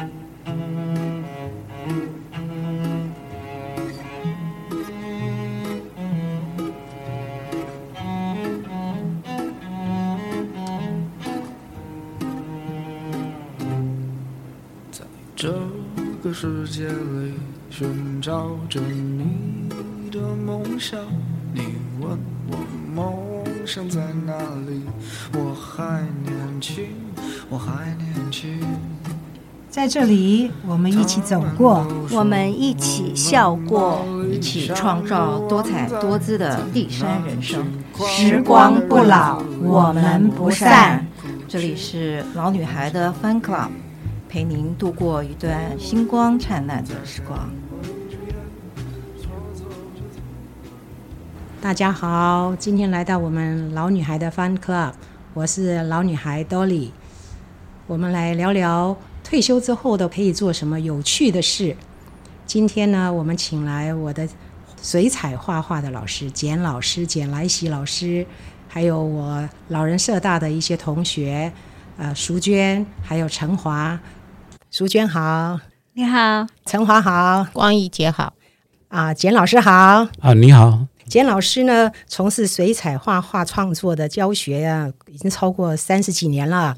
在这个世界里寻找着你的梦想，在这里，我们一起走过，我们一起笑过，一起创造多彩多姿的第三人生。时光不老，我们不散。这里是老女孩的 Fun Club。陪您度过一段星光灿烂的时光。大家好，今天来到我们老女孩的 Fun Club，我是老女孩 Dolly。我们来聊聊退休之后的可以做什么有趣的事。今天呢，我们请来我的水彩画画的老师简老师简来喜老师，还有我老人社大的一些同学，呃，淑娟，还有陈华。淑娟好，你好，陈华好，光义姐好，啊，简老师好，啊，你好，简老师呢，从事水彩画画创作的教学啊，已经超过三十几年了，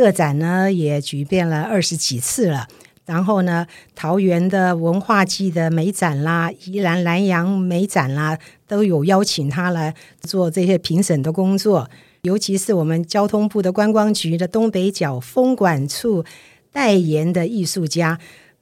个展呢也举办了二十几次了，然后呢，桃园的文化季的美展啦，宜兰南洋美展啦，都有邀请他来做这些评审的工作，尤其是我们交通部的观光局的东北角风管处。代言的艺术家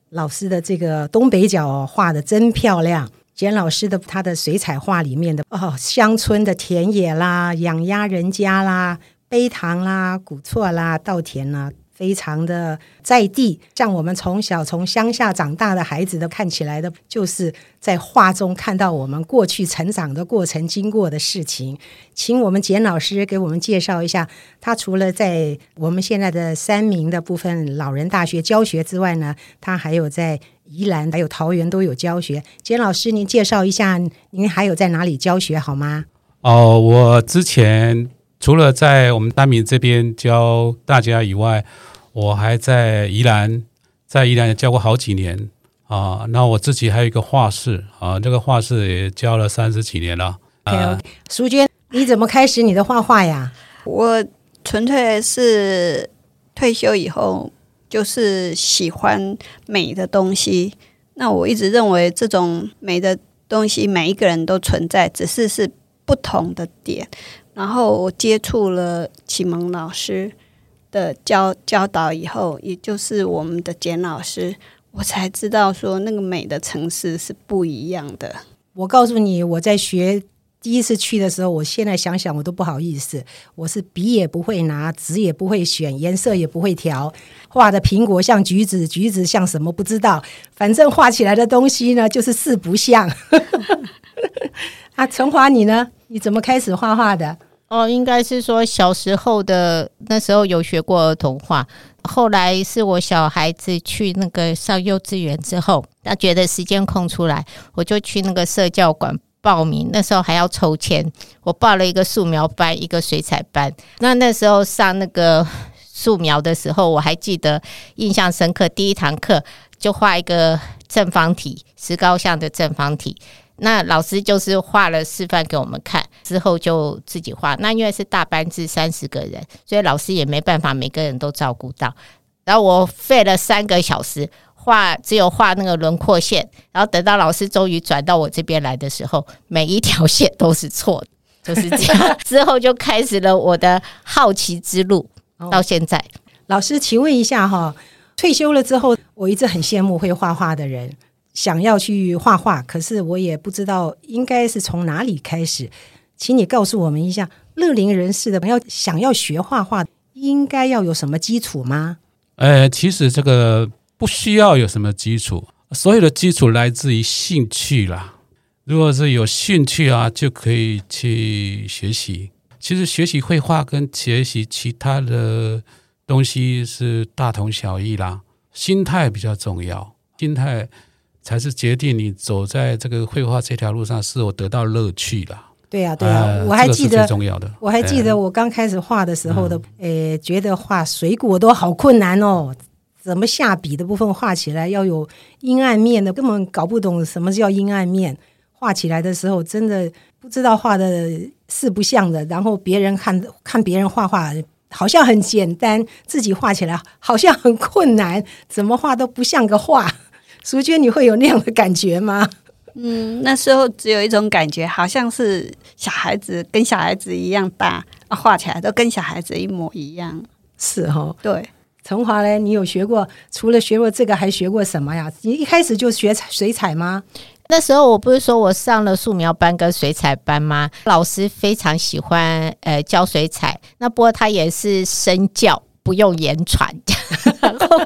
老师的这个东北角画的真漂亮，简老师的他的水彩画里面的哦，乡村的田野啦，养鸭人家啦，杯塘啦，古厝啦，稻田啦。非常的在地，像我们从小从乡下长大的孩子都看起来的，就是在画中看到我们过去成长的过程经过的事情。请我们简老师给我们介绍一下，他除了在我们现在的三明的部分老人大学教学之外呢，他还有在宜兰还有桃园都有教学。简老师，您介绍一下，您还有在哪里教学好吗？哦，我之前除了在我们大明这边教大家以外，我还在宜兰，在宜兰也教过好几年啊。那我自己还有一个画室啊，这个画室也教了三十几年了。OK，淑娟，你怎么开始你的画画呀？我纯粹是退休以后就是喜欢美的东西。那我一直认为这种美的东西每一个人都存在，只是是不同的点。然后我接触了启蒙老师。的教教导以后，也就是我们的简老师，我才知道说那个美的城市是不一样的。我告诉你，我在学第一次去的时候，我现在想想我都不好意思。我是笔也不会拿，纸也不会选，颜色也不会调，画的苹果像橘子，橘子像什么不知道，反正画起来的东西呢，就是四不像。啊，陈华，你呢？你怎么开始画画的？哦，应该是说小时候的那时候有学过儿童画，后来是我小孩子去那个上幼稚园之后，他觉得时间空出来，我就去那个社教馆报名。那时候还要抽签，我报了一个素描班，一个水彩班。那那时候上那个素描的时候，我还记得印象深刻，第一堂课就画一个正方体，石膏像的正方体。那老师就是画了示范给我们看，之后就自己画。那因为是大班制三十个人，所以老师也没办法每个人都照顾到。然后我费了三个小时画，只有画那个轮廓线。然后等到老师终于转到我这边来的时候，每一条线都是错的，就是这样。之后就开始了我的好奇之路，到现在。老师，请问一下哈，退休了之后，我一直很羡慕会画画的人。想要去画画，可是我也不知道应该是从哪里开始，请你告诉我们一下，乐龄人士的朋友想要学画画，应该要有什么基础吗？呃，其实这个不需要有什么基础，所有的基础来自于兴趣啦。如果是有兴趣啊，就可以去学习。其实学习绘画跟学习其他的东西是大同小异啦，心态比较重要，心态。才是决定你走在这个绘画这条路上是否得到乐趣了。对呀、啊，对呀、啊呃，我还记得，最重要的，我还记得我刚开始画的时候的，诶、嗯，觉得画水果都好困难哦，怎么下笔的部分画起来要有阴暗面的，根本搞不懂什么叫阴暗面。画起来的时候，真的不知道画的是不像的。然后别人看看别人画画，好像很简单，自己画起来好像很困难，怎么画都不像个画。淑娟，你会有那样的感觉吗？嗯，那时候只有一种感觉，好像是小孩子跟小孩子一样大，啊，画起来都跟小孩子一模一样。是哈、哦，对。陈华嘞，你有学过？除了学过这个，还学过什么呀？你一开始就学水彩吗？那时候我不是说我上了素描班跟水彩班吗？老师非常喜欢呃教水彩，那不过他也是身教，不用言传。然 后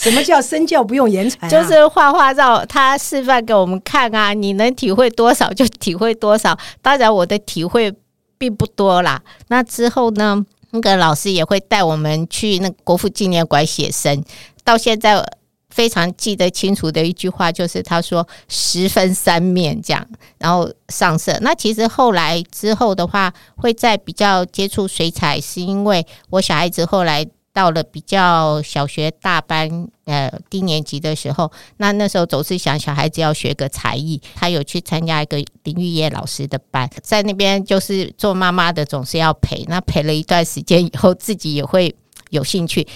什么叫身教不用言传、就是画画照，他示范给我们看啊，你能体会多少就体会多少。当然我的体会并不多啦。那之后呢？那个老师也会带我们去那个国父纪念馆写生，到现在非常记得清楚的一句话就是他说“十分三面”这样，然后上色。那其实后来之后的话，会再比较接触水彩，是因为我小孩子后来。到了比较小学大班，呃，低年级的时候，那那时候总是想小孩子要学个才艺，他有去参加一个林玉叶老师的班，在那边就是做妈妈的总是要陪，那陪了一段时间以后，自己也会有兴趣。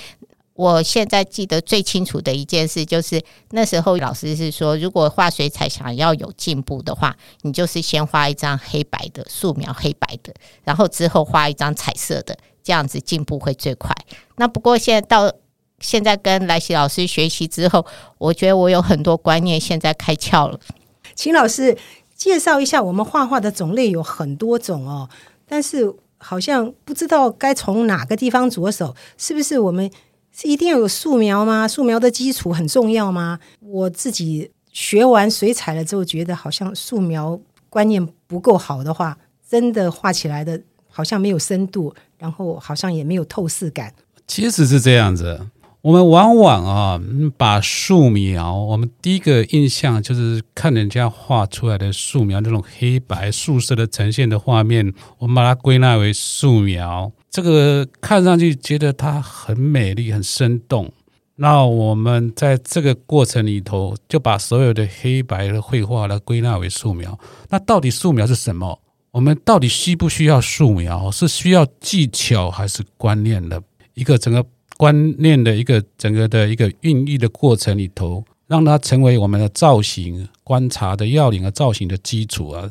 我现在记得最清楚的一件事，就是那时候老师是说，如果画水彩想要有进步的话，你就是先画一张黑白的素描，黑白的，然后之后画一张彩色的。这样子进步会最快。那不过现在到现在跟来喜老师学习之后，我觉得我有很多观念现在开窍了。请老师介绍一下，我们画画的种类有很多种哦，但是好像不知道该从哪个地方着手。是不是我们是一定要有素描吗？素描的基础很重要吗？我自己学完水彩了之后，觉得好像素描观念不够好的话，真的画起来的好像没有深度。然后好像也没有透视感。其实是这样子，我们往往啊，把素描，我们第一个印象就是看人家画出来的素描那种黑白素色的呈现的画面，我们把它归纳为素描。这个看上去觉得它很美丽、很生动。那我们在这个过程里头，就把所有的黑白的绘画来归纳为素描。那到底素描是什么？我们到底需不需要素描？是需要技巧还是观念的一个整个观念的一个整个的一个孕育的过程里头，让它成为我们的造型观察的要领和造型的基础啊，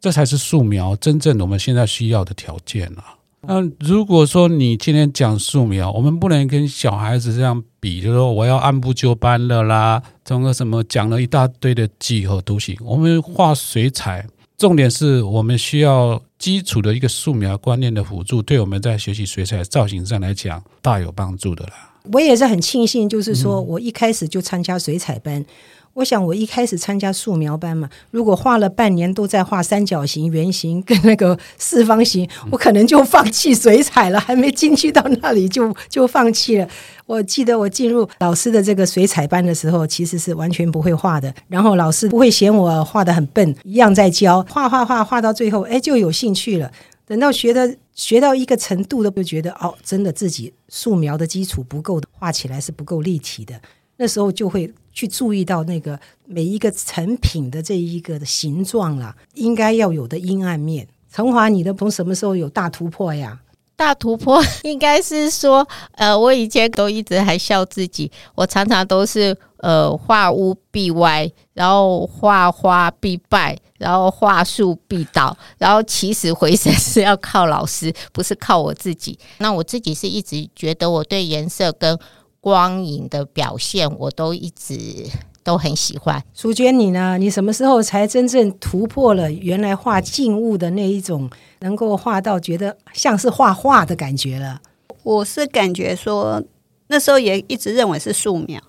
这才是素描真正我们现在需要的条件啊。那如果说你今天讲素描，我们不能跟小孩子这样比，就是说我要按部就班的啦，整个什么讲了一大堆的几何图形，我们画水彩。重点是我们需要基础的一个素描观念的辅助，对我们在学习水彩造型上来讲大有帮助的啦。我也是很庆幸，就是说我一开始就参加水彩班。嗯我想，我一开始参加素描班嘛，如果画了半年都在画三角形、圆形跟那个四方形，我可能就放弃水彩了，还没进去到那里就就放弃了。我记得我进入老师的这个水彩班的时候，其实是完全不会画的，然后老师不会嫌我画的很笨，一样在教，画画画画到最后，哎，就有兴趣了。等到学的学到一个程度，都觉得哦，真的自己素描的基础不够，画起来是不够立体的。那时候就会去注意到那个每一个成品的这一个的形状啦，应该要有的阴暗面。陈华，你的从什么时候有大突破呀？大突破应该是说，呃，我以前都一直还笑自己，我常常都是呃画屋必歪，然后画花必败，然后画树必倒，然后起死回生是要靠老师，不是靠我自己。那我自己是一直觉得我对颜色跟光影的表现，我都一直都很喜欢。淑娟，你呢？你什么时候才真正突破了原来画静物的那一种，能够画到觉得像是画画的感觉了？我是感觉说，那时候也一直认为是素描，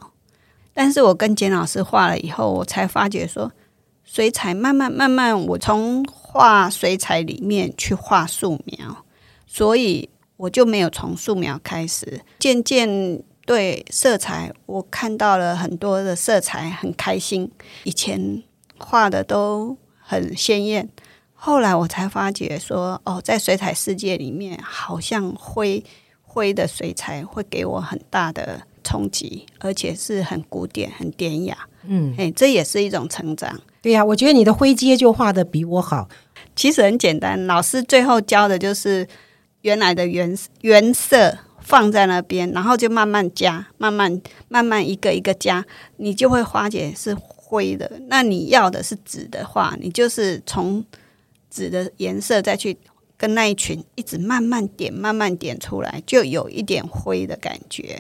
但是我跟简老师画了以后，我才发觉说，水彩慢慢慢慢，我从画水彩里面去画素描，所以我就没有从素描开始，渐渐。对色彩，我看到了很多的色彩，很开心。以前画的都很鲜艳，后来我才发觉说，哦，在水彩世界里面，好像灰灰的水彩会给我很大的冲击，而且是很古典、很典雅。嗯，哎，这也是一种成长。对呀、啊，我觉得你的灰阶就画的比我好。其实很简单，老师最后教的就是原来的原原色放在那边，然后就慢慢加，慢慢慢慢一个一个加，你就会发觉是灰的。那你要的是紫的话，你就是从紫的颜色再去跟那一群一直慢慢点，慢慢点出来，就有一点灰的感觉。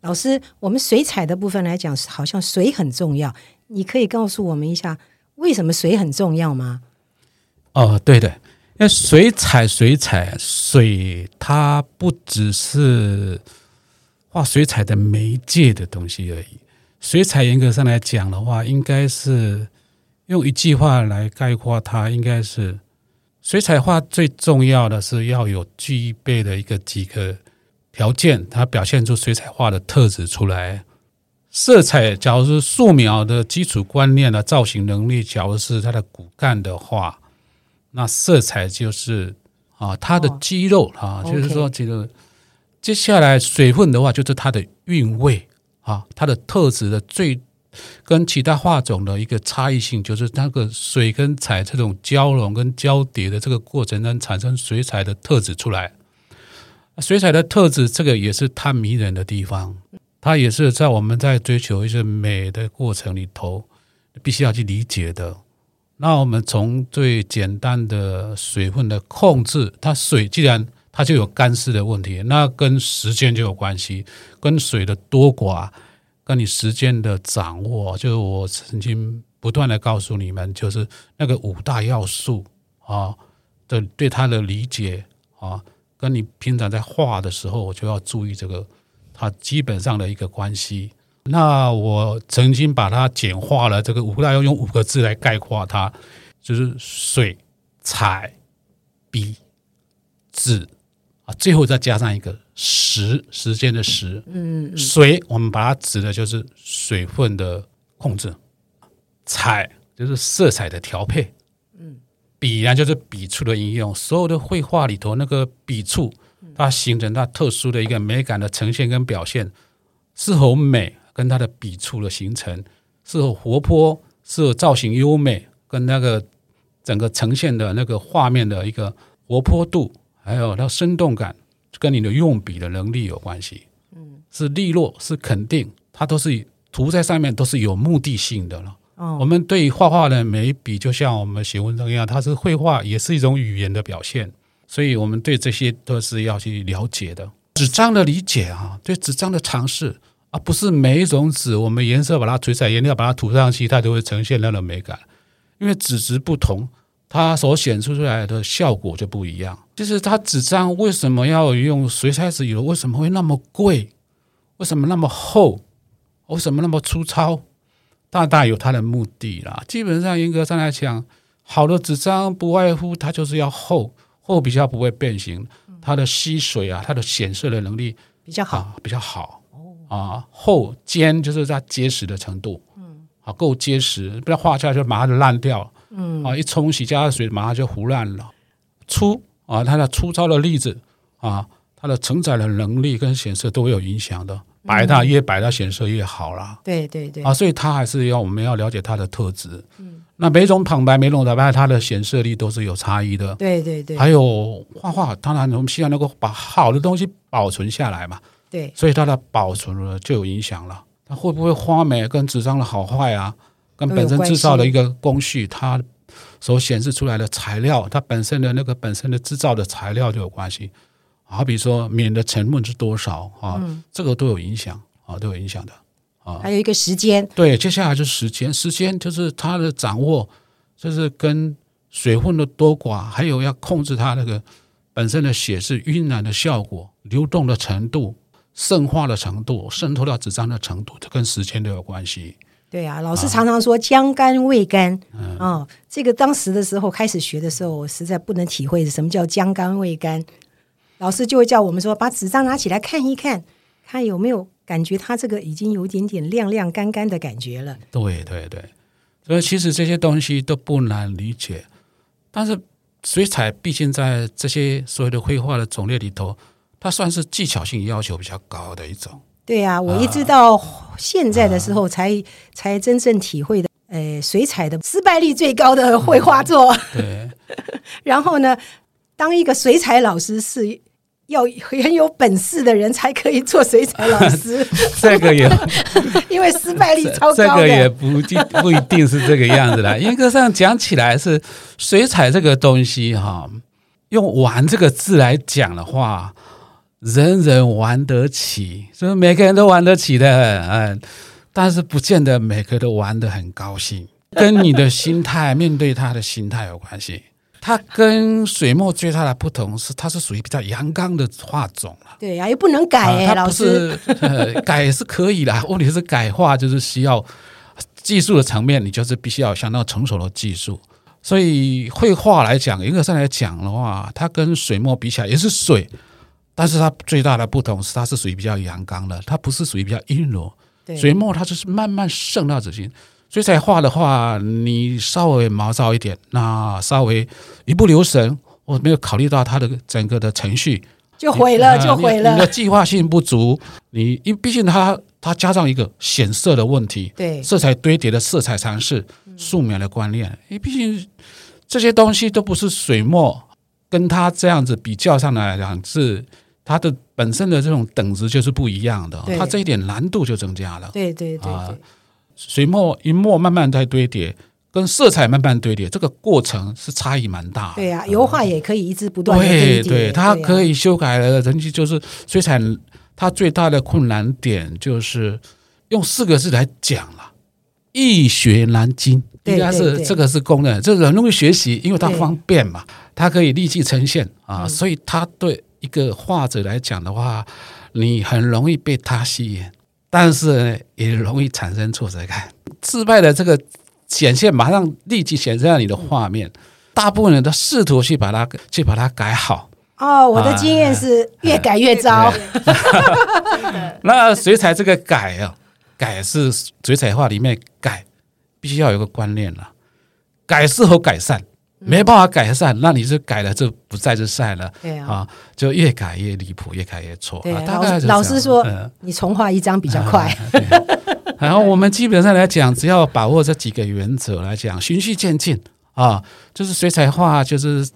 老师，我们水彩的部分来讲，好像水很重要，你可以告诉我们一下为什么水很重要吗？哦，对的，因为水彩，水彩，水它不只是画水彩的媒介的东西而已。水彩严格上来讲的话，应该是用一句话来概括它，应该是水彩画最重要的是要有具备的一个几个条件，它表现出水彩画的特质出来。色彩，假如是素描的基础观念的造型能力，假如是它的骨干的话。那色彩就是啊，它的肌肉啊，就是说这个接下来水分的话，就是它的韵味啊，它的特质的最跟其他画种的一个差异性，就是那个水跟彩这种交融跟交叠的这个过程中产生水彩的特质出来。水彩的特质，这个也是它迷人的地方，它也是在我们在追求一些美的过程里头，必须要去理解的。那我们从最简单的水分的控制，它水既然它就有干湿的问题，那跟时间就有关系，跟水的多寡，跟你时间的掌握，就是我曾经不断的告诉你们，就是那个五大要素啊的对它的理解啊，跟你平常在画的时候，我就要注意这个它基本上的一个关系。那我曾经把它简化了，这个五大要用五个字来概括它，就是水、彩、笔、纸啊，最后再加上一个时，时间的时。嗯，水我们把它指的就是水分的控制，彩就是色彩的调配，嗯，笔呢就是笔触的应用。所有的绘画里头，那个笔触它形成它特殊的一个美感的呈现跟表现，是否美？跟它的笔触的形成，是否活泼，是否造型优美，跟那个整个呈现的那个画面的一个活泼度，还有它生动感，跟你的用笔的能力有关系。嗯，是利落，是肯定，它都是涂在上面都是有目的性的了。哦，我们对于画画的每一笔，就像我们写文章一样，它是绘画，也是一种语言的表现。所以，我们对这些都是要去了解的。纸张的理解啊，对纸张的尝试。啊，不是每一种纸，我们颜色把它水彩颜料把它涂上去，它就会呈现那种美感。因为纸质不同，它所显示出来的效果就不一样。就是它纸张为什么要用水彩纸油？为什么会那么贵？为什么那么厚？为什么那么粗糙？大大有它的目的啦。基本上严格上来讲，好的纸张不外乎它就是要厚，厚比较不会变形，它的吸水啊，它的显色的能力比较好，啊，比较好。啊，厚坚就是在结实的程度，嗯，啊，够结实，不要画下来就马上就烂掉，嗯，啊，一冲洗加水马上就糊烂了。粗啊，它的粗糙的粒子啊，它的承载的能力跟显色都会有影响的。白它越白，它显色越好啦。对对对，啊，所以它还是要我们要了解它的特质。嗯，那每种旁白、每种打白，它的显色力都是有差异的。对对对，还有画画，当然我们希望能够把好的东西保存下来嘛。对，所以它的保存了就有影响了。它会不会发霉跟纸张的好坏啊，跟本身制造的一个工序，它所显示出来的材料，它本身的那个本身的制造的材料就有关系。好比说棉的成分是多少啊，嗯、这个都有影响啊，都有影响的啊。还有一个时间，对，接下来就是时间，时间就是它的掌握，就是跟水分的多寡，还有要控制它那个本身的血是晕染的效果、流动的程度。渗化的程度、渗透到纸张的程度，这跟时间都有关系。对啊，老师常常说“将干未干”嗯、哦，这个当时的时候开始学的时候，我实在不能体会什么叫“将干未干”。老师就会叫我们说：“把纸张拿起来看一看，看有没有感觉它这个已经有一点点亮亮干干的感觉了。”对对对，所以其实这些东西都不难理解，但是水彩毕竟在这些所有的绘画的种类里头。它算是技巧性要求比较高的一种，对呀、啊，我一直到现在的时候才、啊、才真正体会的，呃，水彩的失败率最高的绘画作。嗯、对。然后呢，当一个水彩老师是要很有本事的人才可以做水彩老师。这个也，因为失败率超高。这个也不不不一定是这个样子的。严格上讲起来，是水彩这个东西哈，用“玩”这个字来讲的话。人人玩得起，所以每个人都玩得起的，嗯，但是不见得每个都玩得很高兴，跟你的心态面对他的心态有关系。它跟水墨最大的不同是，它是属于比较阳刚的画种了。对呀、啊，又不能改哎、欸，老师，呃，改是可以的，问题是改画就是需要技术的层面，你就是必须要有相当成熟的技术。所以绘画来讲，严格上来讲的话，它跟水墨比起来也是水。但是它最大的不同是，它是属于比较阳刚的，它不是属于比较阴柔。水墨它就是慢慢渗到纸心。水彩画的话，你稍微毛躁一点，那稍微一不留神，我没有考虑到它的整个的程序，就毁了，就毁了。你的计划性不足，你因毕竟它它加上一个显色的问题，对，色彩堆叠的色彩尝试、素描的观念，因为毕竟这些东西都不是水墨跟它这样子比较上来讲是。它的本身的这种等值就是不一样的，它这一点难度就增加了。对对对，水墨一墨慢慢在堆叠，跟色彩慢慢堆叠，这个过程是差异蛮大的。对啊，油画也可以一直不断。对对，它可以修改的，人家就是水彩，它最大的困难点就是用四个字来讲了，易学难精。应该是这个是公认，这个很容易学习，因为它方便嘛，它可以立即呈现啊，所以它对。一个画者来讲的话，你很容易被他吸引，但是也容易产生挫折感。失败的这个显现，马上立即显现在你的画面。大部分人都试图去把它去把它改好。哦，我的经验是越改越糟。那水彩这个改啊，改是水彩画里面改，必须要有个观念了，改是否改善。没办法改善，那你是改了就不再是善了。对啊，啊，就越改越离谱，越改越错。对，大概老师说，嗯、你重画一张比较快。啊、然后我们基本上来讲，只要把握这几个原则来讲，循序渐进啊，就是水彩画就是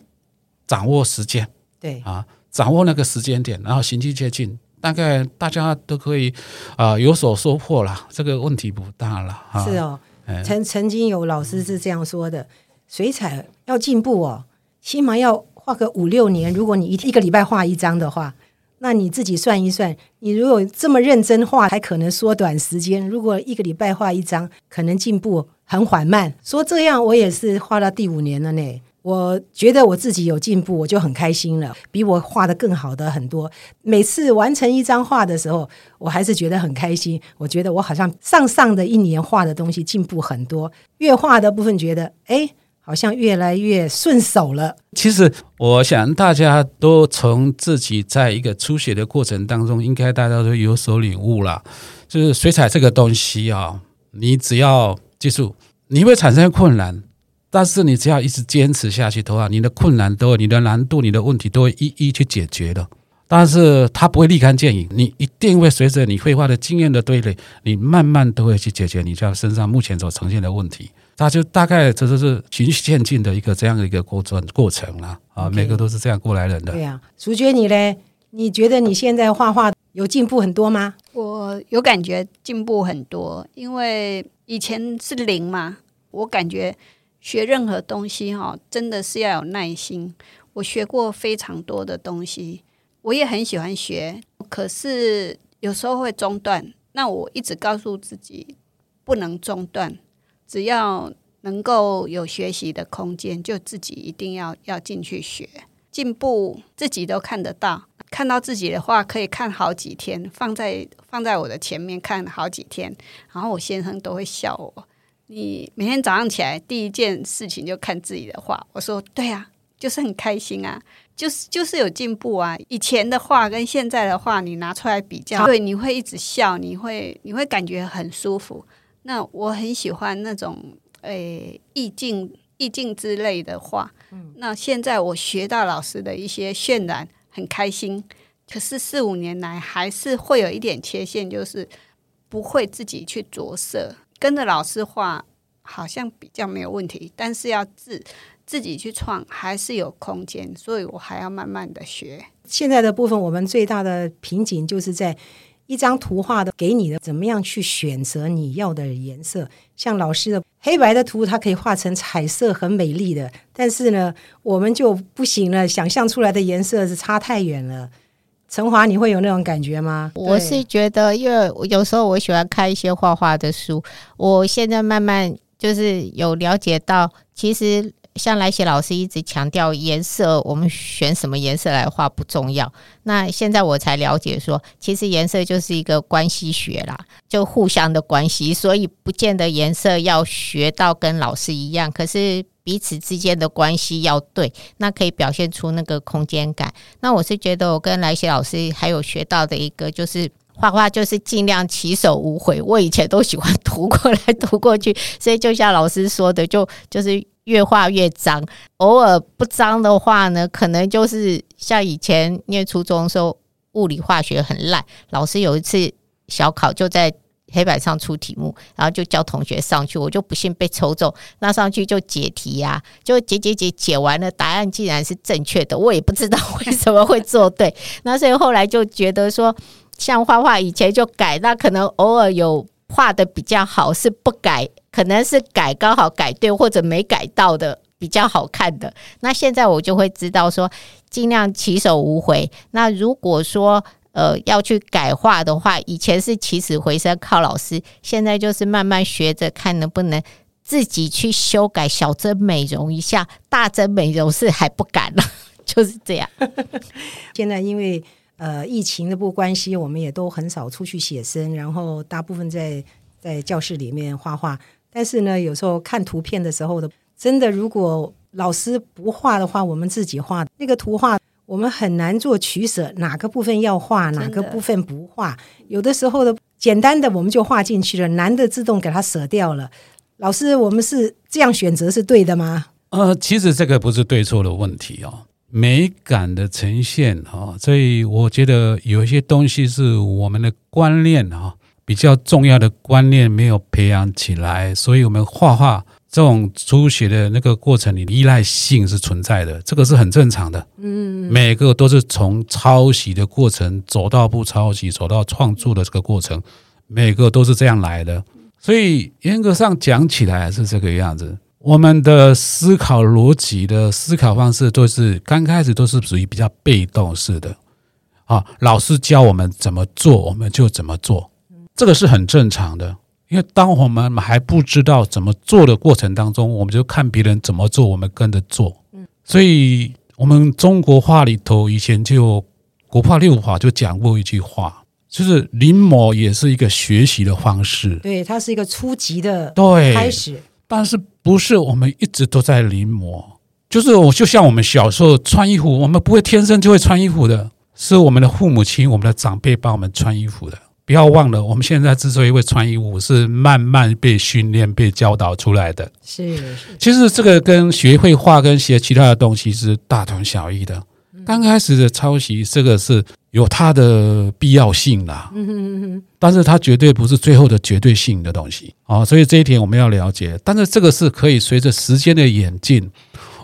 掌握时间，对啊，掌握那个时间点，然后循序渐进，大概大家都可以啊有所收获了，这个问题不大了。啊、是哦，曾曾经有老师是这样说的。水彩要进步哦，起码要画个五六年。如果你一一个礼拜画一张的话，那你自己算一算，你如果这么认真画，还可能缩短时间。如果一个礼拜画一张，可能进步很缓慢。说这样，我也是画到第五年了呢。我觉得我自己有进步，我就很开心了，比我画得更好的很多。每次完成一张画的时候，我还是觉得很开心。我觉得我好像上上的一年画的东西进步很多。越画的部分觉得，哎。好像越来越顺手了。其实，我想大家都从自己在一个初学的过程当中，应该大家都有所领悟了。就是水彩这个东西啊，你只要记住，你会产生困难，但是你只要一直坚持下去的话，你的困难都、你的难度、你的问题都会一一去解决的。但是它不会立竿见影，你一定会随着你绘画的经验的堆垒，你慢慢都会去解决你这身上目前所呈现的问题。它就大概这就是循序渐进的一个这样的一个过程过程了啊，okay, 每个都是这样过来人的。对呀、啊，淑娟你嘞？你觉得你现在画画有进步很多吗？我有感觉进步很多，因为以前是零嘛。我感觉学任何东西哈，真的是要有耐心。我学过非常多的东西。我也很喜欢学，可是有时候会中断。那我一直告诉自己不能中断，只要能够有学习的空间，就自己一定要要进去学，进步自己都看得到。看到自己的画可以看好几天，放在放在我的前面看好几天，然后我先生都会笑我：“你每天早上起来第一件事情就看自己的画。”我说：“对啊，就是很开心啊。”就是就是有进步啊！以前的画跟现在的画，你拿出来比较，对，你会一直笑，你会你会感觉很舒服。那我很喜欢那种诶意境意境之类的画。嗯，那现在我学到老师的一些渲染，很开心。可是四五年来还是会有一点缺陷，就是不会自己去着色，跟着老师画好像比较没有问题，但是要自自己去创还是有空间，所以我还要慢慢的学。现在的部分，我们最大的瓶颈就是在一张图画的给你的，怎么样去选择你要的颜色？像老师的黑白的图，它可以画成彩色，很美丽的，但是呢，我们就不行了，想象出来的颜色是差太远了。陈华，你会有那种感觉吗？我是觉得，因为有时候我喜欢看一些画画的书，我现在慢慢就是有了解到，其实像来写老师一直强调颜色，我们选什么颜色来画不重要。那现在我才了解说，其实颜色就是一个关系学啦，就互相的关系，所以不见得颜色要学到跟老师一样，可是。彼此之间的关系要对，那可以表现出那个空间感。那我是觉得，我跟来写老师还有学到的一个，就是画画就是尽量起手无悔。我以前都喜欢涂过来涂过去，所以就像老师说的，就就是越画越脏。偶尔不脏的话呢，可能就是像以前念初中的时候，物理化学很烂，老师有一次小考就在。黑板上出题目，然后就叫同学上去，我就不幸被抽中，那上去就解题呀、啊，就解解解解完了，答案竟然是正确的，我也不知道 为什么会做对，那所以后来就觉得说，像画画以前就改，那可能偶尔有画的比较好，是不改，可能是改刚好改对或者没改到的比较好看的，那现在我就会知道说，尽量起手无回，那如果说。呃，要去改画的话，以前是起死回生靠老师，现在就是慢慢学着看能不能自己去修改，小针美容一下，大针美容是还不敢了，就是这样。现在因为呃疫情的不关系，我们也都很少出去写生，然后大部分在在教室里面画画。但是呢，有时候看图片的时候的，真的如果老师不画的话，我们自己画那个图画。我们很难做取舍，哪个部分要画，哪个部分不画。有的时候的简单的我们就画进去了，难的自动给它舍掉了。老师，我们是这样选择是对的吗？呃，其实这个不是对错的问题哦，美感的呈现哦，所以我觉得有一些东西是我们的观念啊，比较重要的观念没有培养起来，所以我们画画。这种初学的那个过程里，依赖性是存在的，这个是很正常的。嗯，每个都是从抄袭的过程走到不抄袭，走到创作的这个过程，每个都是这样来的。所以严格上讲起来是这个样子。我们的思考逻辑的思考方式都是刚开始都是属于比较被动式的啊，老师教我们怎么做，我们就怎么做，这个是很正常的。因为当我们还不知道怎么做的过程当中，我们就看别人怎么做，我们跟着做。所以，我们中国话里头以前就国画六法就讲过一句话，就是临摹也是一个学习的方式。对，它是一个初级的对开始，但是不是我们一直都在临摹？就是我就像我们小时候穿衣服，我们不会天生就会穿衣服的，是我们的父母亲、我们的长辈帮我们穿衣服的。不要忘了，我们现在之所以会穿衣服，是慢慢被训练、被教导出来的。是，是，其实这个跟学绘画、跟学其他的东西是大同小异的。刚开始的抄袭，这个是有它的必要性啦。嗯哼哼。但是它绝对不是最后的绝对性的东西啊，所以这一点我们要了解。但是这个是可以随着时间的演进，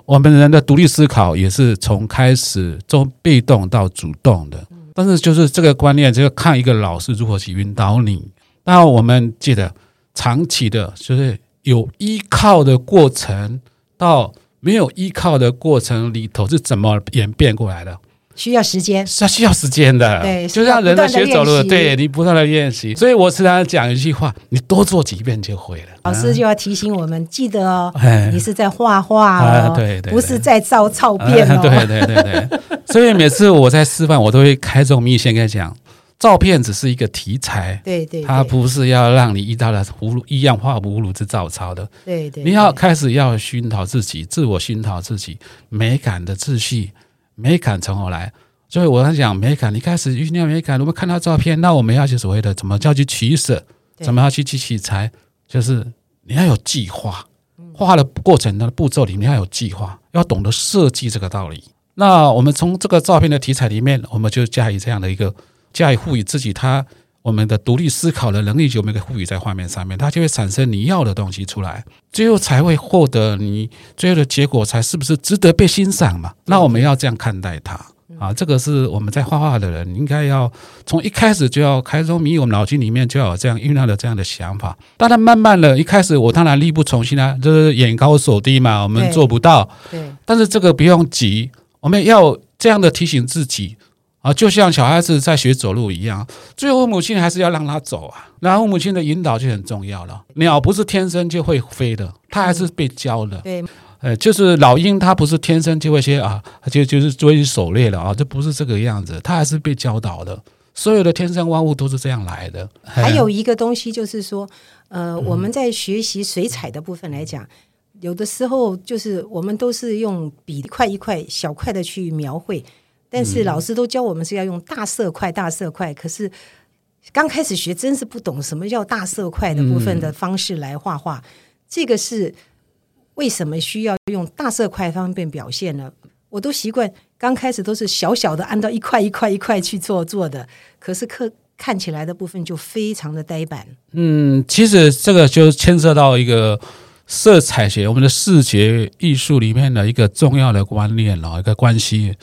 我们人的独立思考也是从开始从被动到主动的。但是就是这个观念，就要看一个老师如何去引导你。那我们记得，长期的，就是有依靠的过程，到没有依靠的过程里头是怎么演变过来的？需要时间，是需要时间的。对，就像人的学走路，对，你不断的练习。所以我时常讲一句话：你多做几遍就会了。老师就要提醒我们，记得哦，你是在画画哦，对对，不是在照照片哦。对对对对。所以每次我在示范，我都会开这种密先跟他讲，照片只是一个题材，对对，它不是要让你一到了葫芦一样画葫芦之照抄的。对对，你要开始要熏陶自己，自我熏陶自己美感的秩序。美感从何来？所以我在讲美感，一开始酝酿美感。我们看到照片，那我们要去所谓的怎么叫去取舍，怎么要去去取材，就是你要有计划。画的过程的步骤里，你要有计划，要懂得设计这个道理。那我们从这个照片的题材里面，我们就加以这样的一个加以赋予自己他我们的独立思考的能力，就没给赋予在画面上面，它就会产生你要的东西出来，最后才会获得你最后的结果才是不是值得被欣赏嘛？那我们要这样看待它啊，这个是我们在画画的人应该要从一开始就要开宗明义，我们脑筋里面就要有这样酝酿的这样的想法。当然，慢慢的一开始我当然力不从心啊，就是眼高手低嘛，我们做不到。对，但是这个不用急，我们要这样的提醒自己。啊，就像小孩子在学走路一样，最后母亲还是要让他走啊。然后母亲的引导就很重要了。鸟不是天生就会飞的，它还是被教的。对，呃，就是老鹰，它不是天生就会些啊，就就是追狩猎了啊，这不是这个样子，它还是被教导的。所有的天生万物都是这样来的。还有一个东西就是说，呃，我们在学习水彩的部分来讲，有的时候就是我们都是用笔一块一块小块的去描绘。但是老师都教我们是要用大色块、大色块，可是刚开始学真是不懂什么叫大色块的部分的方式来画画。这个是为什么需要用大色块方便表现呢？我都习惯刚开始都是小小的按照一块一块一块去做做的，可是看看起来的部分就非常的呆板。嗯，其实这个就牵涉到一个色彩学，我们的视觉艺术里面的一个重要的观念了，一个关系。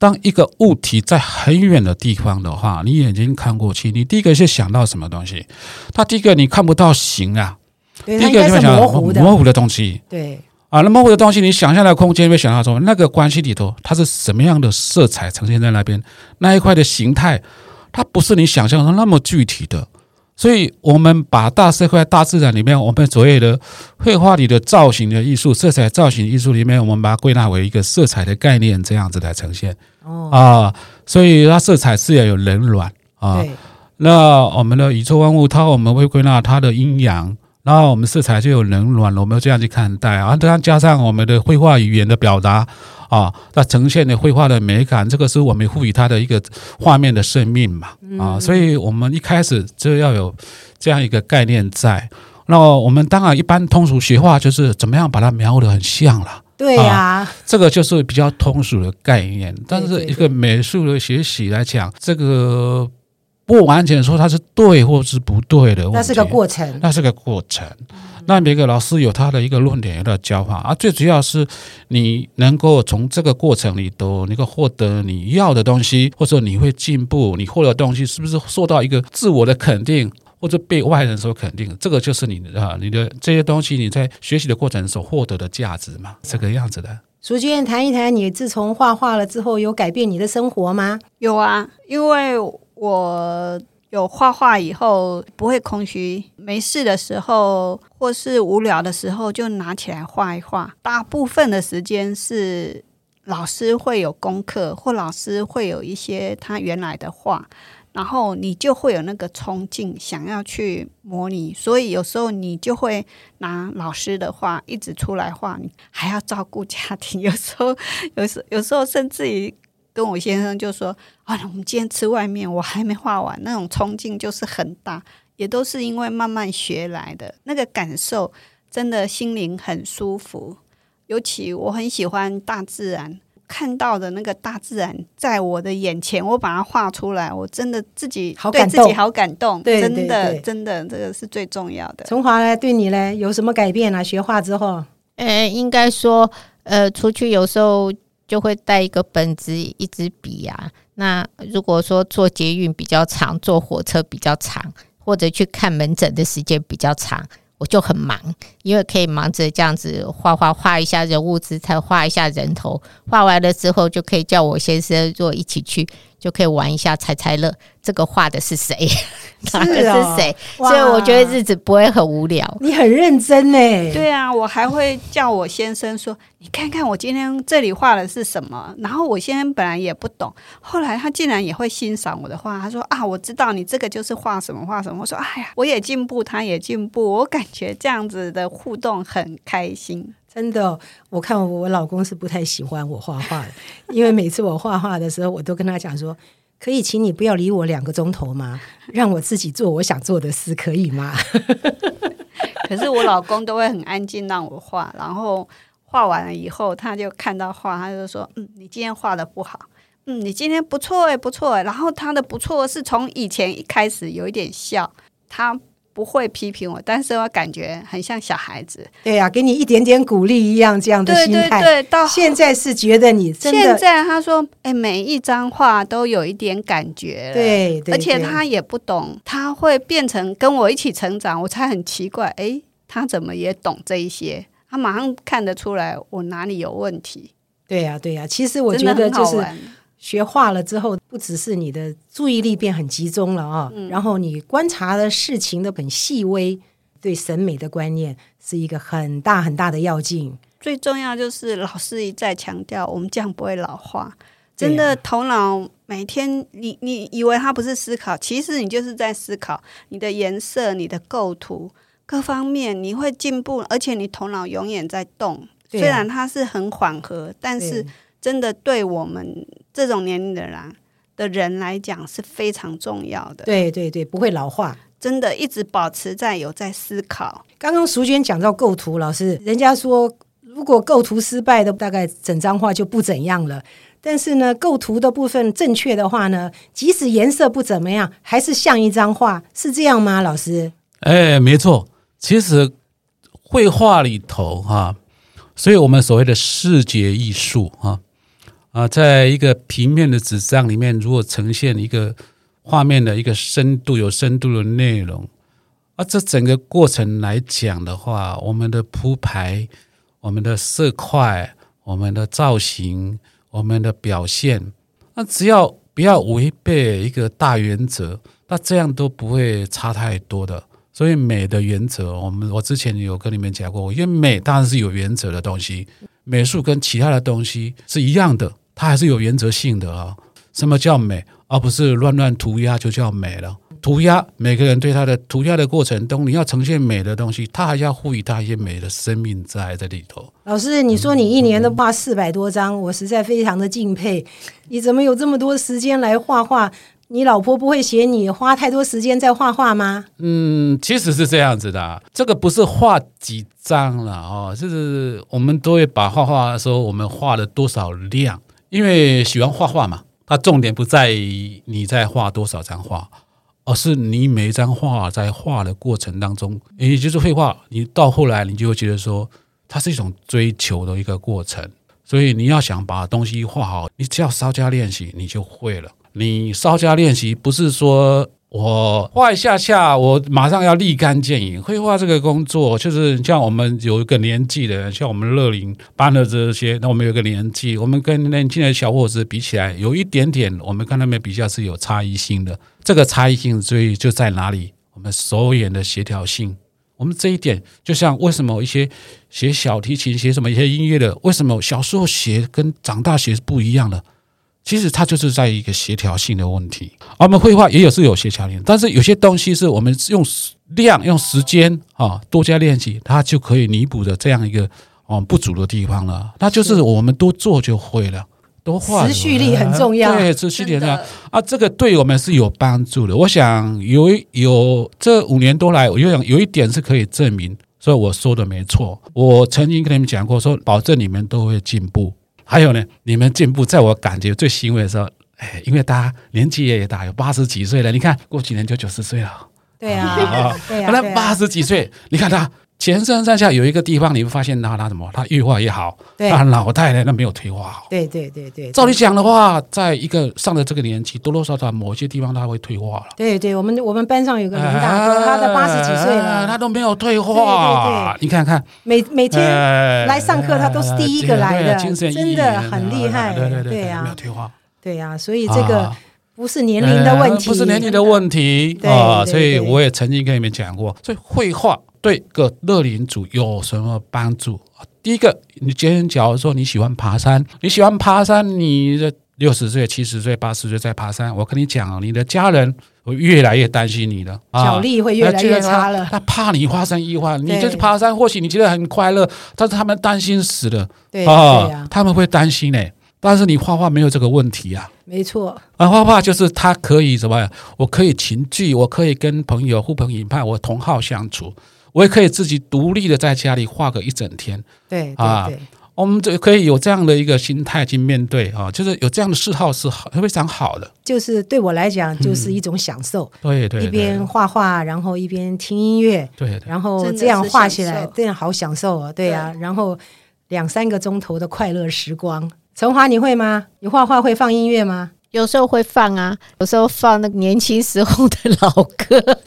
当一个物体在很远的地方的话，你眼睛看过去，你第一个是想到什么东西？它第一个你看不到形啊，第一个你会想到模糊的模糊的东西。对啊，那模糊的东西，你想象的空间会想到说，那个关系里头它是什么样的色彩呈现在那边？那一块的形态，它不是你想象中那么具体的。所以，我们把大社会、大自然里面，我们所谓的绘画里的造型的艺术、色彩造型艺术里面，我们把它归纳为一个色彩的概念，这样子来呈现。哦啊，所以它色彩是要有冷暖啊。那我们的宇宙万物，它我们会归纳它的阴阳，然后我们色彩就有冷暖，我们这样去看待啊。这样加上我们的绘画语言的表达。啊，它呈现的绘画的美感，这个是我们赋予它的一个画面的生命嘛。啊，所以我们一开始就要有这样一个概念在。那我们当然一般通俗学画就是怎么样把它描得很像了。对呀、啊，这个就是比较通俗的概念。但是一个美术的学习来讲，这个不完全说它是对或是不对的，那是个过程，那是个过程。那每个老师有他的一个论点，有他的教法啊。最主要是你能够从这个过程里头能够获得你要的东西，或者你会进步，你获得的东西是不是受到一个自我的肯定，或者被外人所肯定？这个就是你啊，你的这些东西你在学习的过程所获得的价值嘛，这个样子的。淑娟，谈一谈你自从画画了之后，有改变你的生活吗？有啊，因为我。有画画以后不会空虚，没事的时候或是无聊的时候就拿起来画一画。大部分的时间是老师会有功课，或老师会有一些他原来的画，然后你就会有那个冲劲，想要去模拟。所以有时候你就会拿老师的画一直出来画，你还要照顾家庭，有时候有时有时候甚至于。跟我先生就说：“啊，我们今天吃外面，我还没画完，那种冲劲就是很大，也都是因为慢慢学来的，那个感受真的心灵很舒服。尤其我很喜欢大自然，看到的那个大自然在我的眼前，我把它画出来，我真的自己对自己好感动，对，真的对对对真的这个是最重要的。从华呢，对你呢有什么改变啊？学画之后，呃，应该说，呃，出去有时候。”就会带一个本子、一支笔啊。那如果说坐捷运比较长，坐火车比较长，或者去看门诊的时间比较长，我就很忙，因为可以忙着这样子画画，画一下人物姿态，画一下人头，画完了之后就可以叫我先生做一起去。就可以玩一下猜猜乐，这个画的是谁？哪个是谁？所以我觉得日子不会很无聊。你很认真呢？对啊，我还会叫我先生说：“你看看我今天这里画的是什么？”然后我先生本来也不懂，后来他竟然也会欣赏我的画。他说：“啊，我知道你这个就是画什么画什么。”我说：“哎呀，我也进步，他也进步，我感觉这样子的互动很开心。”真的，我看我老公是不太喜欢我画画的，因为每次我画画的时候，我都跟他讲说：“可以请你不要理我两个钟头吗？让我自己做我想做的事，可以吗？” 可是我老公都会很安静让我画，然后画完了以后，他就看到画，他就说：“嗯，你今天画的不好。嗯，你今天不错哎，不错哎。”然后他的不错是从以前一开始有一点笑，他不会批评我，但是我感觉很像小孩子。对呀、啊，给你一点点鼓励一样，这样的心态。对对对，到现在是觉得你真的。现在他说：“哎，每一张画都有一点感觉。对”对，而且他也不懂，他会变成跟我一起成长，我才很奇怪。哎，他怎么也懂这一些？他马上看得出来我哪里有问题。对呀、啊，对呀、啊。其实我觉得就是学画了之后，不只是你的注意力变很集中了啊、然后你观察的事情都很细微，对审美的观念是一个很大很大的要进。最重要就是老师一再强调，我们这样不会老化。真的头脑每天，你你以为他不是思考，其实你就是在思考你的颜色、你的构图。各方面你会进步，而且你头脑永远在动。啊、虽然它是很缓和，但是真的对我们这种年龄的人的人来讲是非常重要的。对对对，不会老化，真的一直保持在有在思考。刚刚淑娟讲到构图，老师，人家说如果构图失败的，大概整张画就不怎样了。但是呢，构图的部分正确的话呢，即使颜色不怎么样，还是像一张画，是这样吗？老师？哎，没错。其实绘画里头哈，所以我们所谓的视觉艺术哈啊，啊在一个平面的纸张里面，如果呈现一个画面的一个深度、有深度的内容啊，这整个过程来讲的话，我们的铺排、我们的色块、我们的造型、我们的表现，那只要不要违背一个大原则，那这样都不会差太多的。所以美的原则，我们我之前有跟你们讲过，因为美当然是有原则的东西，美术跟其他的东西是一样的，它还是有原则性的啊。什么叫美，而不是乱乱涂鸦就叫美了？涂鸦，每个人对他的涂鸦的过程中，你要呈现美的东西，他还要赋予它一些美的生命在这里头。老师，你说你一年都画四百多张，我实在非常的敬佩，你怎么有这么多时间来画画？你老婆不会嫌你花太多时间在画画吗？嗯，其实是这样子的，这个不是画几张了哦，就是我们都会把画画的时候，我们画了多少量，因为喜欢画画嘛，它重点不在于你在画多少张画，而是你每一张画在画的过程当中，也就是绘画，你到后来你就会觉得说，它是一种追求的一个过程，所以你要想把东西画好，你只要稍加练习，你就会了。你稍加练习，不是说我画一下下，我马上要立竿见影。绘画这个工作，就是像我们有一个年纪的人，像我们乐龄班的这些，那我们有个年纪，我们跟年轻的小伙子比起来，有一点点，我们跟他们比较是有差异性的。这个差异性，所以就在哪里？我们手眼的协调性。我们这一点，就像为什么一些学小提琴、学什么一些音乐的，为什么小时候学跟长大学是不一样的？其实它就是在一个协调性的问题，我们绘画也有是有协调性，但是有些东西是我们用量、用时间啊多加练习，它就可以弥补的这样一个哦不足的地方了。那就是我们多做就会了，多画。持续力很重要，对，持续力很重要啊，这个对我们是有帮助的。我想有有这五年多来，我有有一点是可以证明，所以我说的没错。我曾经跟你们讲过，说保证你们都会进步。还有呢，你们进步，在我感觉最欣慰的时候，哎，因为大家年纪也大，有八十几岁了。你看，过几年就九十岁了。对啊，对啊，那八十几岁，你看他。全身上下有一个地方，你会发现他他什么？他越画越好。对，他脑袋呢，那没有退化好。对对对对。照理讲的话，在一个上了这个年纪，多多少少某些地方他会退化了。对对，我们我们班上有个林大哥，他在八十几岁了，他都没有退化。对对你看看，每每天来上课，他都是第一个来的，真的很厉害。对对对，对呀，没有退化。对呀，所以这个不是年龄的问题，不是年龄的问题啊。所以我也曾经跟你们讲过，所以绘画。对个乐龄组有什么帮助？第一个，你今天假如说你喜欢爬山，你喜欢爬山，你的六十岁、七十岁、八十岁在爬山，我跟你讲，你的家人会越来越担心你的，脚力会越来越差了。他怕你发生意外，你就是爬山，或许你觉得很快乐，但是他们担心死了。对啊，他们会担心呢。但是你画画没有这个问题啊，没错。啊，画画就是他可以什么呀？我可以群聚，我可以跟朋友互朋引伴，我同好相处。我也可以自己独立的在家里画个一整天，对，啊，我们就可以有这样的一个心态去面对啊，就是有这样的嗜好是好非常好的。就是对我来讲，就是一种享受。对对，一边画画，然后一边听音乐。对，然后这样画起来，这样好享受啊！对啊，然后两三个钟头的快乐时光。陈华，你会吗？你画画会放音乐吗？有时候会放啊，有时候放那个年轻时候的老歌。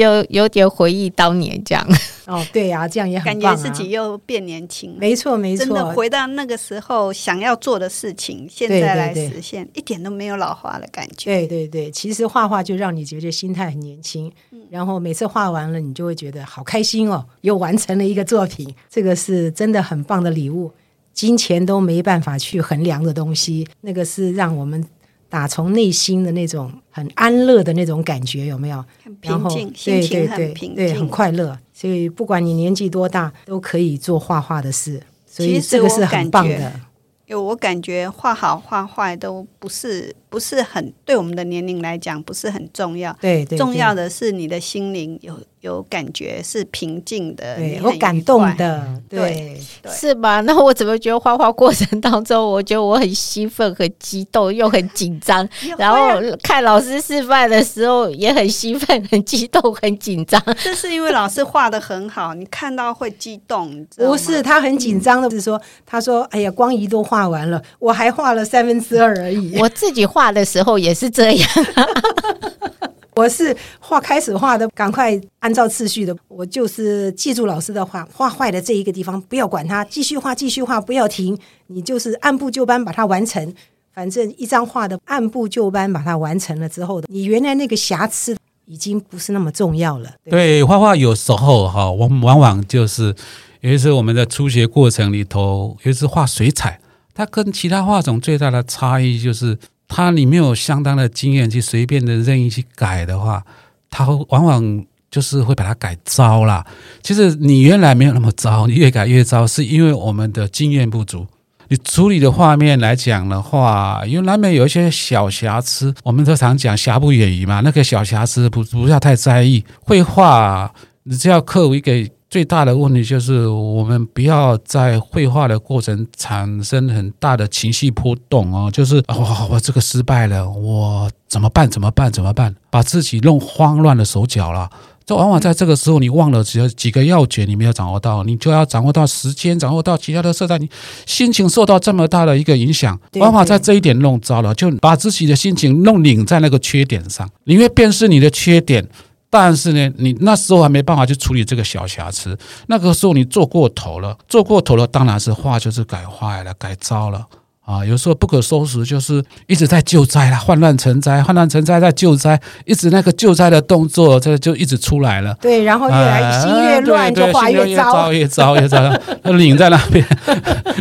有有点回忆当年这样。哦，对呀、啊，这样也很、啊、感觉自己又变年轻，没错没错，真的回到那个时候想要做的事情，现在来实现，对。对对，一点都没有老化的感觉。对对对，其实画画就让你觉得心态很年轻，嗯、然后每次画完了，你就会觉得好开心哦，又完成了一个作品，这个是真的很棒的礼物，金钱都没办法去衡量的东西，那个是让我们。打从内心的那种很安乐的那种感觉有没有？很平静，心情很平静，对，很快乐。所以不管你年纪多大，都可以做画画的事。所以这个是很棒的。有我感觉画好画坏都不是不是很对我们的年龄来讲不是很重要。对，对，对，重要的是你的心灵有有感觉是平静的，有感动的，对，对是吧？那我怎么觉得画画过程当中，我觉得我很兴奋、很激动又很紧张，然后看老师示范的时候也很兴奋、很激动、很紧张。这是因为老师画的很好，你看到会激动。不是他很紧张的，是说他说：“哎呀，光仪都画完了，我还画了三分之二而已。”我自己画的时候也是这样。我是画开始画的，赶快按照次序的。我就是记住老师的话，画坏的这一个地方不要管它，继续画，继续画，不要停。你就是按部就班把它完成。反正一张画的按部就班把它完成了之后的，你原来那个瑕疵已经不是那么重要了。对，画画有时候哈，我们往往就是有一次我们在初学过程里头，有一次画水彩，它跟其他画种最大的差异就是。他你没有相当的经验去随便的任意去改的话，他往往就是会把它改糟了。其实你原来没有那么糟，你越改越糟，是因为我们的经验不足。你处理的画面来讲的话，因为难免有一些小瑕疵，我们都常讲瑕不掩瑜嘛，那个小瑕疵不不要太在意。绘画你只要克服一个。最大的问题就是，我们不要在绘画的过程产生很大的情绪波动哦，就是哇、哦，我这个失败了，我怎么办？怎么办？怎么办？把自己弄慌乱了手脚了。这往往在这个时候，你忘了只有几个要诀，你没有掌握到，你就要掌握到时间，掌握到其他的色彩，你心情受到这么大的一个影响，往往在这一点弄糟了，就把自己的心情弄拧在那个缺点上，你会辨识你的缺点。但是呢，你那时候还没办法去处理这个小瑕疵，那个时候你做过头了，做过头了，当然是画就是改坏了，改糟了。啊！有时候不可收拾，就是一直在救灾了，患乱成灾，患乱成灾在救灾，一直那个救灾的动作，这就一直出来了。对，然后越来心越乱，就画越糟，越糟越糟，拧在那边。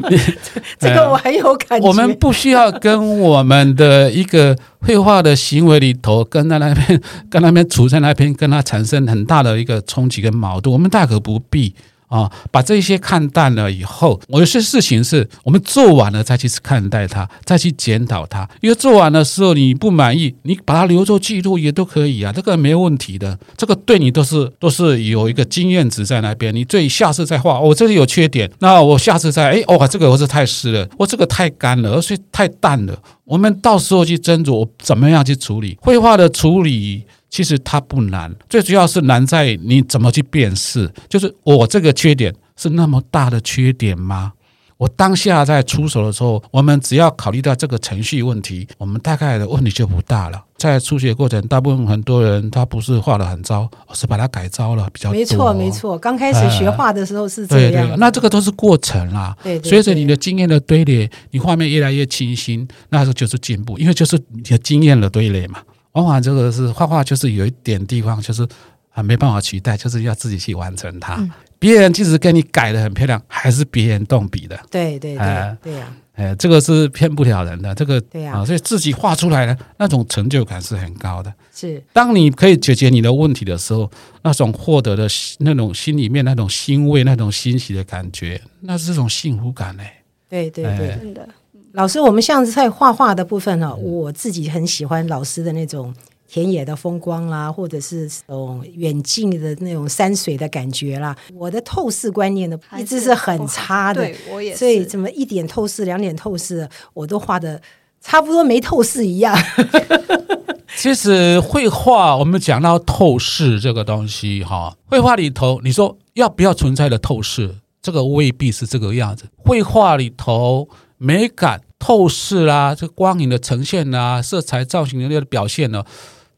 这个我很有感觉。我们不需要跟我们的一个。绘画的行为里头，跟在那边，跟那边处在那边，跟他产生很大的一个冲击跟矛盾，我们大可不必。啊，把这些看淡了以后，我有些事情是我们做完了再去看待它，再去检讨它。因为做完的时候你不满意，你把它留作记录也都可以啊，这个没问题的。这个对你都是都是有一个经验值在那边。你最下次再画，我、这里有缺点，那我下次再哎，哦，这个我是太湿了，我这个太干了，而且太淡了。我们到时候去斟酌怎么样去处理绘画的处理。其实它不难，最主要是难在你怎么去辨识。就是我这个缺点是那么大的缺点吗？我当下在出手的时候，我们只要考虑到这个程序问题，我们大概的问题就不大了。在初学过程，大部分很多人他不是画的很糟，而是把它改糟了比较多。没错，没错。刚开始学画的时候是这样。对对，那这个都是过程啦。对，随着你的经验的堆叠，你画面越来越清新，那时候就是进步，因为就是你的经验的堆叠嘛。往往这个是画画，就是有一点地方就是啊没办法取代，就是要自己去完成它。嗯、别人即使给你改的很漂亮，还是别人动笔的。对对对，呃、对呀、啊，哎，这个是骗不了人的。这个对呀、啊，所以自己画出来的那种成就感是很高的。是，当你可以解决你的问题的时候，那种获得的那种心里面那种欣慰、那种欣喜的感觉，那是这种幸福感嘞。对对对，真的。老师，我们像在画画的部分呢，我自己很喜欢老师的那种田野的风光啦，或者是这种远近的那种山水的感觉啦。我的透视观念呢，一直是很差的，对我也是。所以怎么一点透视、两点透视，我都画的差不多没透视一样。其实绘画，我们讲到透视这个东西，哈，绘画里头，你说要不要存在的透视，这个未必是这个样子。绘画里头美感透视啦、啊，这光影的呈现啊，色彩造型能力的表现呢，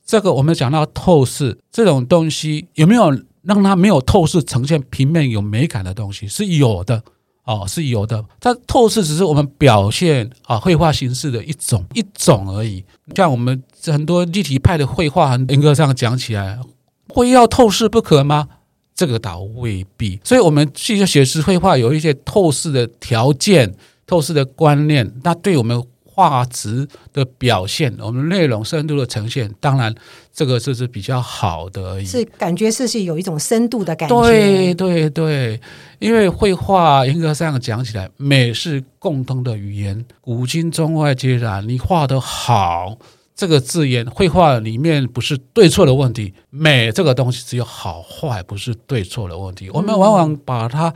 这个我们讲到透视这种东西，有没有让它没有透视呈现平面有美感的东西？是有的。哦，是有的。它透视只是我们表现啊绘画形式的一种一种而已。像我们很多立体派的绘画，严格上讲起来，会要透视不可吗？这个倒未必。所以，我们其实写实绘画有一些透视的条件、透视的观念，那对我们。画质的表现，我们内容深度的呈现，当然这个就是比较好的而已。是感觉是是有一种深度的感觉。对对对，因为绘画严格上讲起来，美是共通的语言，古今中外皆然。你画的好，这个字眼，绘画里面不是对错的问题，美这个东西只有好坏，不是对错的问题。我们往往把它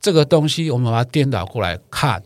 这个东西，我们把它颠倒过来看。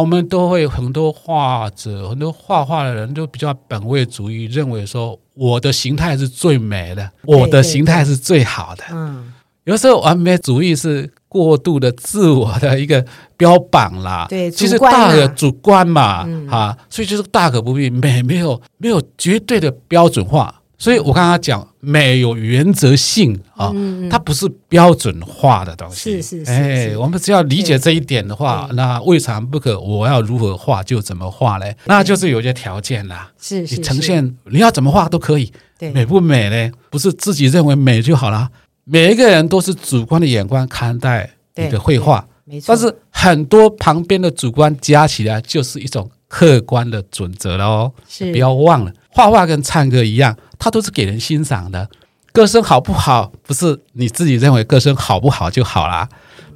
我们都会很多画者，很多画画的人都比较本位主义，认为说我的形态是最美的，我的形态是最好的。嗯，有时候完美主义是过度的自我的一个标榜啦。对，其实大可主观嘛，嗯、啊，所以就是大可不必。美没有没有绝对的标准化。所以我刚刚讲美有原则性啊，它不是标准化的东西。是是是，哎，我们只要理解这一点的话，那未尝不可。我要如何画就怎么画嘞，那就是有些条件啦。是是，你呈现你要怎么画都可以。对，美不美嘞？不是自己认为美就好了。每一个人都是主观的眼光看待你的绘画，没错。但是很多旁边的主观加起来就是一种客观的准则了哦。是，不要忘了，画画跟唱歌一样。它都是给人欣赏的，歌声好不好，不是你自己认为歌声好不好就好啦，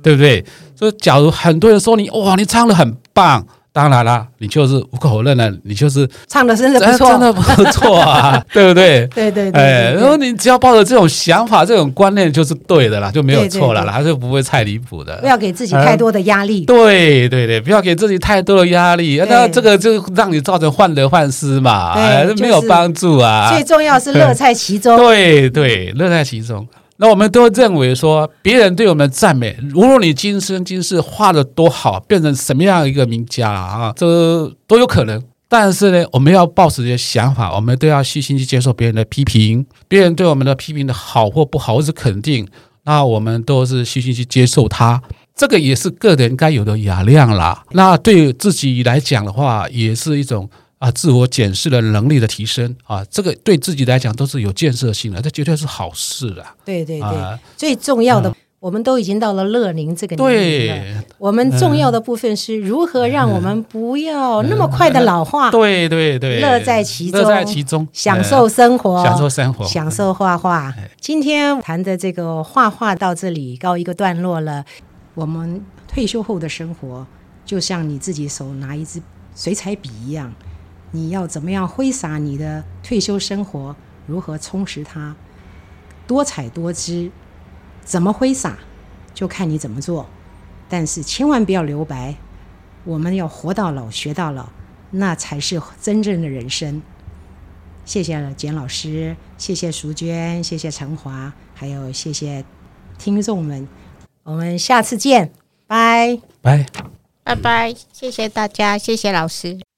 对不对？所以，假如很多人说你哇，你唱的很棒。当然啦，你就是无可否认了，你就是唱的真的不错，真的不错啊，对不对？对对对，哎，然后你只要抱着这种想法、这种观念，就是对的啦，就没有错了啦，还是不会太离谱的。不要给自己太多的压力。对对对，不要给自己太多的压力，那这个就让你造成患得患失嘛，哎，没有帮助啊。最重要是乐在其中。对对，乐在其中。那我们都认为说，别人对我们的赞美，无论你今生今世画得多好，变成什么样一个名家啊，这都有可能。但是呢，我们要抱持这些想法，我们都要细心去接受别人的批评，别人对我们的批评的好或不好，或是肯定，那我们都是细心去接受它。这个也是个人该有的雅量啦。那对自己来讲的话，也是一种。啊，自我检视的能力的提升啊，这个对自己来讲都是有建设性的，这绝对是好事啊。对对对，啊、最重要的，嗯、我们都已经到了乐龄这个年龄了。对，我们重要的部分是如何让我们不要那么快的老化。对对对，乐在其中，乐在其中，享受生活，享受生活，享受画画。今天谈的这个画画到这里告一个段落了。我们退休后的生活，就像你自己手拿一支水彩笔一样。你要怎么样挥洒你的退休生活？如何充实它？多彩多姿，怎么挥洒，就看你怎么做。但是千万不要留白。我们要活到老，学到老，那才是真正的人生。谢谢了简老师，谢谢淑娟，谢谢陈华，还有谢谢听众们。我们下次见，拜拜拜拜，谢谢大家，谢谢老师。